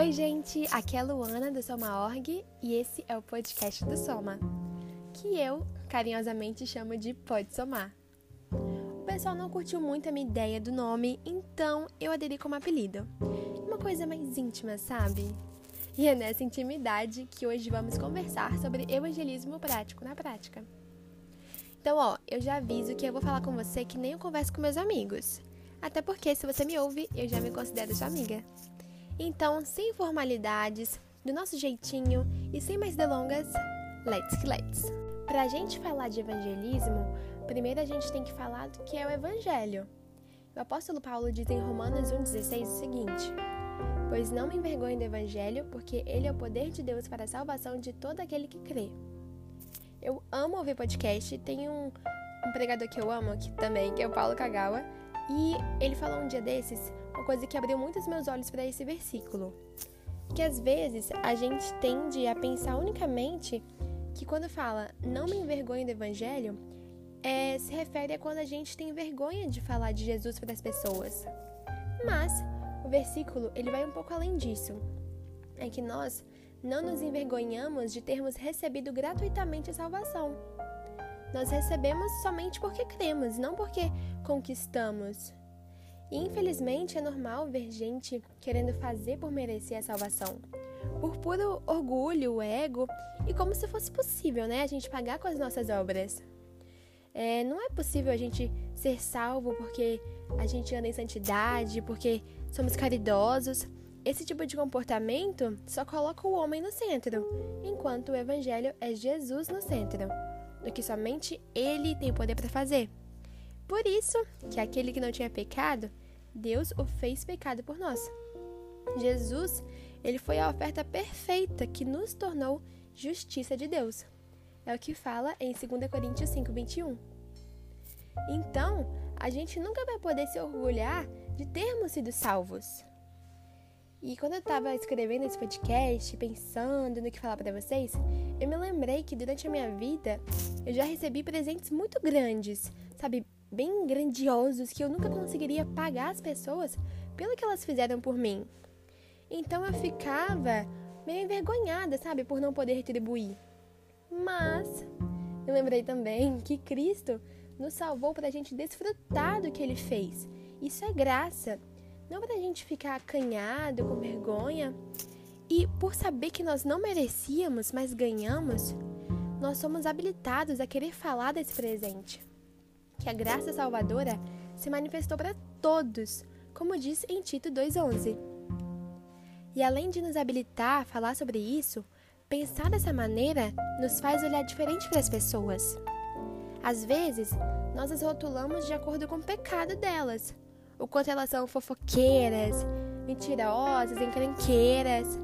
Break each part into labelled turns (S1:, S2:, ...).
S1: Oi, gente, aqui é a Luana do Soma Org e esse é o podcast do Soma, que eu carinhosamente chamo de Pode Somar. O pessoal não curtiu muito a minha ideia do nome, então eu aderi como apelido. Uma coisa mais íntima, sabe? E é nessa intimidade que hoje vamos conversar sobre evangelismo prático na prática. Então, ó, eu já aviso que eu vou falar com você que nem eu converso com meus amigos. Até porque, se você me ouve, eu já me considero sua amiga. Então, sem formalidades, do nosso jeitinho e sem mais delongas, let's que let's. Pra gente falar de evangelismo, primeiro a gente tem que falar do que é o evangelho. O apóstolo Paulo diz em Romanos 1,16 o seguinte: Pois não me envergonho do evangelho, porque ele é o poder de Deus para a salvação de todo aquele que crê. Eu amo ouvir podcast, tem um, um pregador que eu amo aqui também, que é o Paulo Kagawa, e ele falou um dia desses uma coisa que abriu muitos meus olhos para esse versículo. Que às vezes a gente tende a pensar unicamente que quando fala não me envergonhe do evangelho, é, se refere a quando a gente tem vergonha de falar de Jesus para as pessoas. Mas o versículo ele vai um pouco além disso. É que nós não nos envergonhamos de termos recebido gratuitamente a salvação. Nós recebemos somente porque cremos, não porque conquistamos. E infelizmente é normal ver gente querendo fazer por merecer a salvação. Por puro orgulho, ego e como se fosse possível, né? A gente pagar com as nossas obras. É, não é possível a gente ser salvo porque a gente anda em santidade, porque somos caridosos. Esse tipo de comportamento só coloca o homem no centro, enquanto o evangelho é Jesus no centro, do que somente ele tem poder para fazer. Por isso que aquele que não tinha pecado Deus o fez pecado por nós. Jesus, ele foi a oferta perfeita que nos tornou justiça de Deus. É o que fala em 2 Coríntios 5, 21. Então, a gente nunca vai poder se orgulhar de termos sido salvos. E quando eu estava escrevendo esse podcast, pensando no que falar para vocês, eu me lembrei que durante a minha vida eu já recebi presentes muito grandes, sabe? Bem grandiosos que eu nunca conseguiria pagar as pessoas pelo que elas fizeram por mim. Então eu ficava meio envergonhada, sabe, por não poder retribuir. Mas eu lembrei também que Cristo nos salvou para a gente desfrutar do que ele fez. Isso é graça, não para a gente ficar acanhado, com vergonha. E por saber que nós não merecíamos, mas ganhamos, nós somos habilitados a querer falar desse presente que a graça salvadora se manifestou para todos, como diz em Tito 2,11. E além de nos habilitar a falar sobre isso, pensar dessa maneira nos faz olhar diferente para as pessoas. Às vezes, nós as rotulamos de acordo com o pecado delas, o quanto elas são fofoqueiras, mentirosas, encrenqueiras.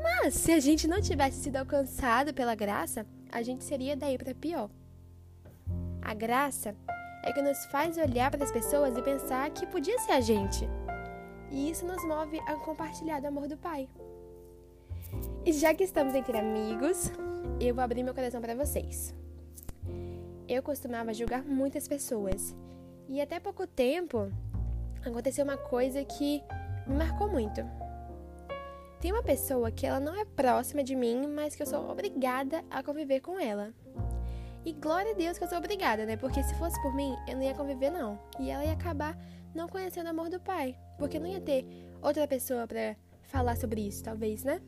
S1: Mas se a gente não tivesse sido alcançado pela graça, a gente seria daí para pior. A graça é que nos faz olhar para as pessoas e pensar que podia ser a gente. E isso nos move a compartilhar do amor do Pai. E já que estamos entre amigos, eu vou abrir meu coração para vocês. Eu costumava julgar muitas pessoas. E até pouco tempo aconteceu uma coisa que me marcou muito. Tem uma pessoa que ela não é próxima de mim, mas que eu sou obrigada a conviver com ela. E glória a Deus que eu sou obrigada, né? Porque se fosse por mim, eu não ia conviver, não. E ela ia acabar não conhecendo o amor do pai. Porque não ia ter outra pessoa para falar sobre isso, talvez, né?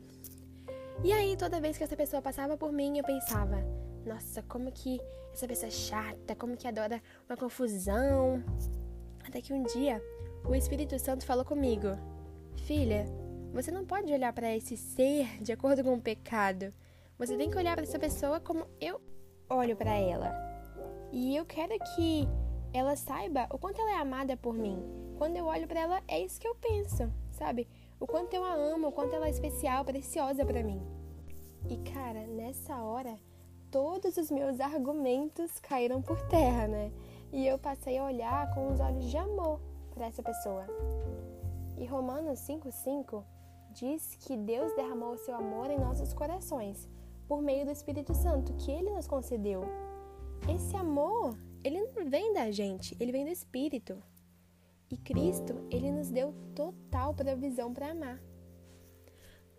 S1: E aí, toda vez que essa pessoa passava por mim, eu pensava: nossa, como que essa pessoa é chata, como que adora uma confusão. Até que um dia, o Espírito Santo falou comigo: Filha, você não pode olhar para esse ser de acordo com o pecado. Você tem que olhar para essa pessoa como eu olho para ela. E eu quero que ela saiba o quanto ela é amada por mim. Quando eu olho para ela, é isso que eu penso, sabe? O quanto eu a amo, o quanto ela é especial, preciosa para mim. E cara, nessa hora, todos os meus argumentos caíram por terra, né? E eu passei a olhar com os olhos de amor para essa pessoa. E Romanos 5:5 diz que Deus derramou o seu amor em nossos corações por meio do Espírito Santo que ele nos concedeu. Esse amor, ele não vem da gente, ele vem do Espírito. E Cristo, ele nos deu total provisão para amar.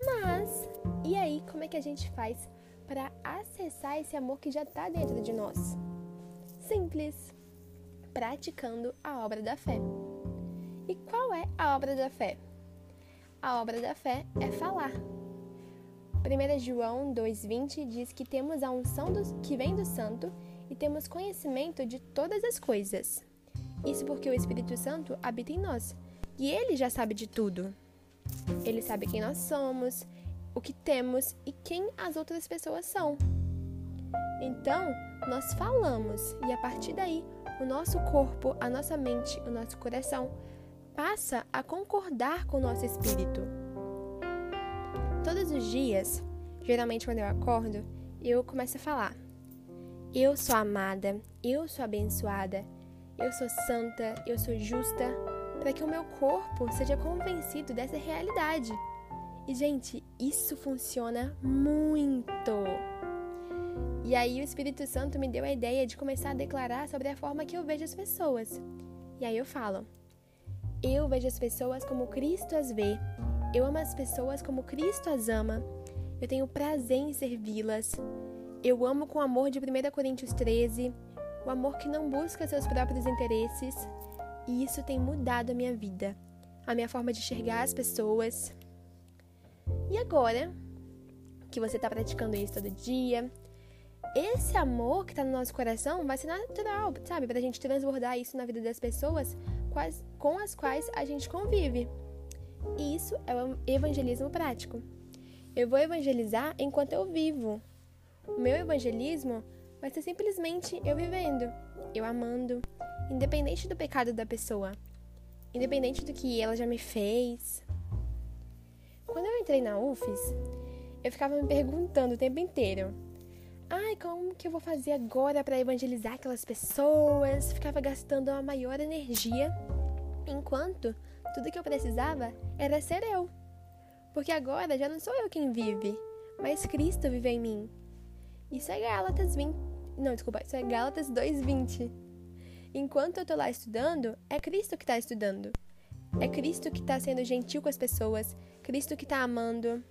S1: Mas, e aí, como é que a gente faz para acessar esse amor que já está dentro de nós? Simples, praticando a obra da fé. E qual é a obra da fé? A obra da fé é falar. 1 João 2,20 diz que temos a unção que vem do Santo e temos conhecimento de todas as coisas. Isso porque o Espírito Santo habita em nós e ele já sabe de tudo. Ele sabe quem nós somos, o que temos e quem as outras pessoas são. Então, nós falamos e a partir daí, o nosso corpo, a nossa mente, o nosso coração passa a concordar com o nosso espírito. Todos os dias, geralmente quando eu acordo, eu começo a falar: Eu sou amada, eu sou abençoada, eu sou santa, eu sou justa, para que o meu corpo seja convencido dessa realidade. E, gente, isso funciona muito. E aí, o Espírito Santo me deu a ideia de começar a declarar sobre a forma que eu vejo as pessoas. E aí eu falo: Eu vejo as pessoas como Cristo as vê. Eu amo as pessoas como Cristo as ama. Eu tenho prazer em servi-las. Eu amo com o amor de 1 Coríntios 13, o amor que não busca seus próprios interesses, e isso tem mudado a minha vida, a minha forma de enxergar as pessoas. E agora que você está praticando isso todo dia, esse amor que está no nosso coração vai ser natural, sabe? Para a gente transbordar isso na vida das pessoas com as quais a gente convive. E isso é o evangelismo prático. Eu vou evangelizar enquanto eu vivo. O meu evangelismo vai ser simplesmente eu vivendo, eu amando, independente do pecado da pessoa, independente do que ela já me fez. Quando eu entrei na UFES, eu ficava me perguntando o tempo inteiro: ai, como que eu vou fazer agora para evangelizar aquelas pessoas? Ficava gastando a maior energia, enquanto tudo que eu precisava era ser eu. Porque agora já não sou eu quem vive, mas Cristo vive em mim. Isso é Gálatas 20. Não, desculpa, isso é Gálatas 2:20. Enquanto eu tô lá estudando, é Cristo que está estudando. É Cristo que está sendo gentil com as pessoas, Cristo que está amando.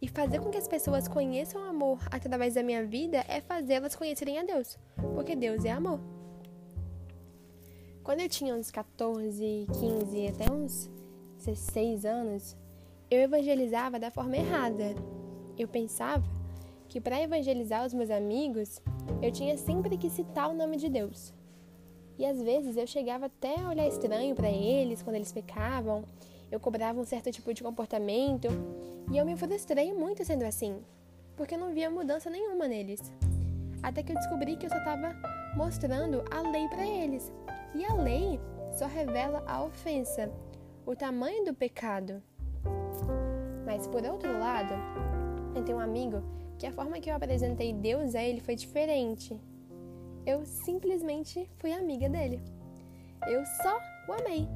S1: E fazer com que as pessoas conheçam o amor através da minha vida é fazê-las conhecerem a Deus, porque Deus é amor. Quando eu tinha uns 14, 15, até uns 16 anos, eu evangelizava da forma errada. Eu pensava que para evangelizar os meus amigos, eu tinha sempre que citar o nome de Deus. E às vezes eu chegava até a olhar estranho para eles quando eles pecavam, eu cobrava um certo tipo de comportamento, e eu me frustrei muito sendo assim, porque eu não via mudança nenhuma neles. Até que eu descobri que eu só estava mostrando a lei para eles. E a lei só revela a ofensa, o tamanho do pecado. Mas por outro lado, eu tenho um amigo que a forma que eu apresentei Deus a ele foi diferente eu simplesmente fui amiga dele. Eu só o amei.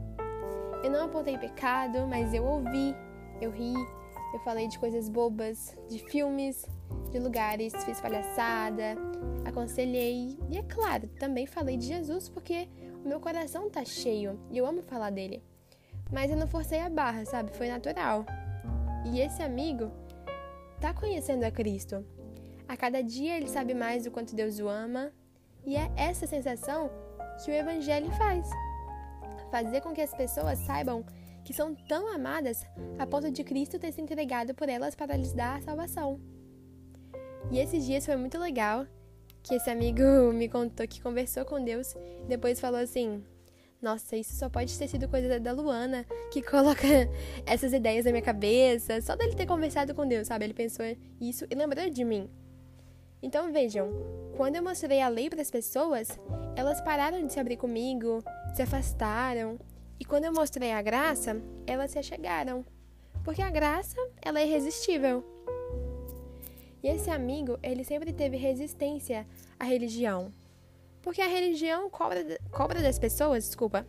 S1: Eu não apontei pecado, mas eu ouvi, eu ri, eu falei de coisas bobas, de filmes, de lugares, fiz palhaçada, aconselhei e, é claro, também falei de Jesus porque meu coração tá cheio e eu amo falar dele. Mas eu não forcei a barra, sabe? Foi natural. E esse amigo tá conhecendo a Cristo. A cada dia ele sabe mais o quanto Deus o ama e é essa sensação que o Evangelho faz fazer com que as pessoas saibam que são tão amadas a ponto de Cristo ter se entregado por elas para lhes dar a salvação. E esses dias foi muito legal que esse amigo me contou que conversou com Deus e depois falou assim: Nossa, isso só pode ter sido coisa da Luana que coloca essas ideias na minha cabeça. Só dele ter conversado com Deus, sabe? Ele pensou isso e lembrou de mim. Então vejam, quando eu mostrei a lei para as pessoas, elas pararam de se abrir comigo, se afastaram, e quando eu mostrei a graça, elas se achegaram, porque a graça, ela é irresistível. E esse amigo, ele sempre teve resistência à religião, porque a religião cobra, cobra das pessoas, desculpa,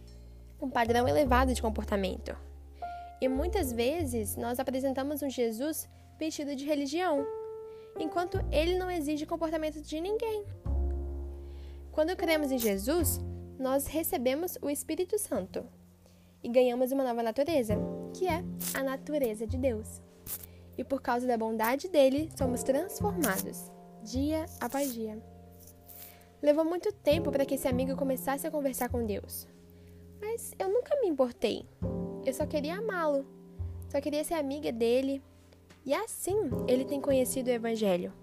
S1: um padrão elevado de comportamento. E muitas vezes nós apresentamos um Jesus vestido de religião, enquanto ele não exige comportamento de ninguém. Quando cremos em Jesus, nós recebemos o Espírito Santo e ganhamos uma nova natureza, que é a natureza de Deus. E por causa da bondade dele somos transformados, dia após dia. Levou muito tempo para que esse amigo começasse a conversar com Deus. Mas eu nunca me importei. Eu só queria amá-lo. Só queria ser amiga dele. E assim ele tem conhecido o Evangelho.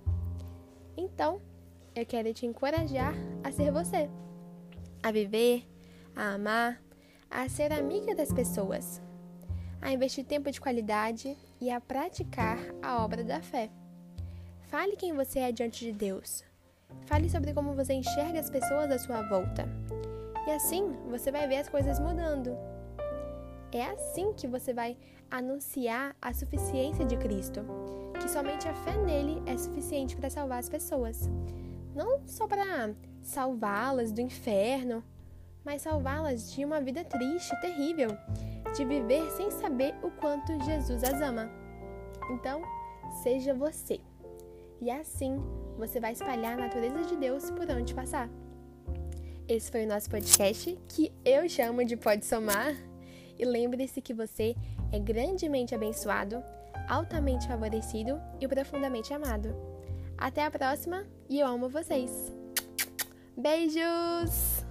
S1: Então, eu quero te encorajar a ser você, a viver, a amar, a ser amiga das pessoas, a investir tempo de qualidade e a praticar a obra da fé. Fale quem você é diante de Deus. Fale sobre como você enxerga as pessoas à sua volta. E assim você vai ver as coisas mudando. É assim que você vai anunciar a suficiência de Cristo, que somente a fé nele é suficiente para salvar as pessoas. Não só para salvá-las do inferno, mas salvá-las de uma vida triste, terrível, de viver sem saber o quanto Jesus as ama. Então, seja você. E assim você vai espalhar a natureza de Deus por onde passar. Esse foi o nosso podcast que eu chamo de Pode Somar. E lembre-se que você é grandemente abençoado, altamente favorecido e profundamente amado. Até a próxima e eu amo vocês. Beijos!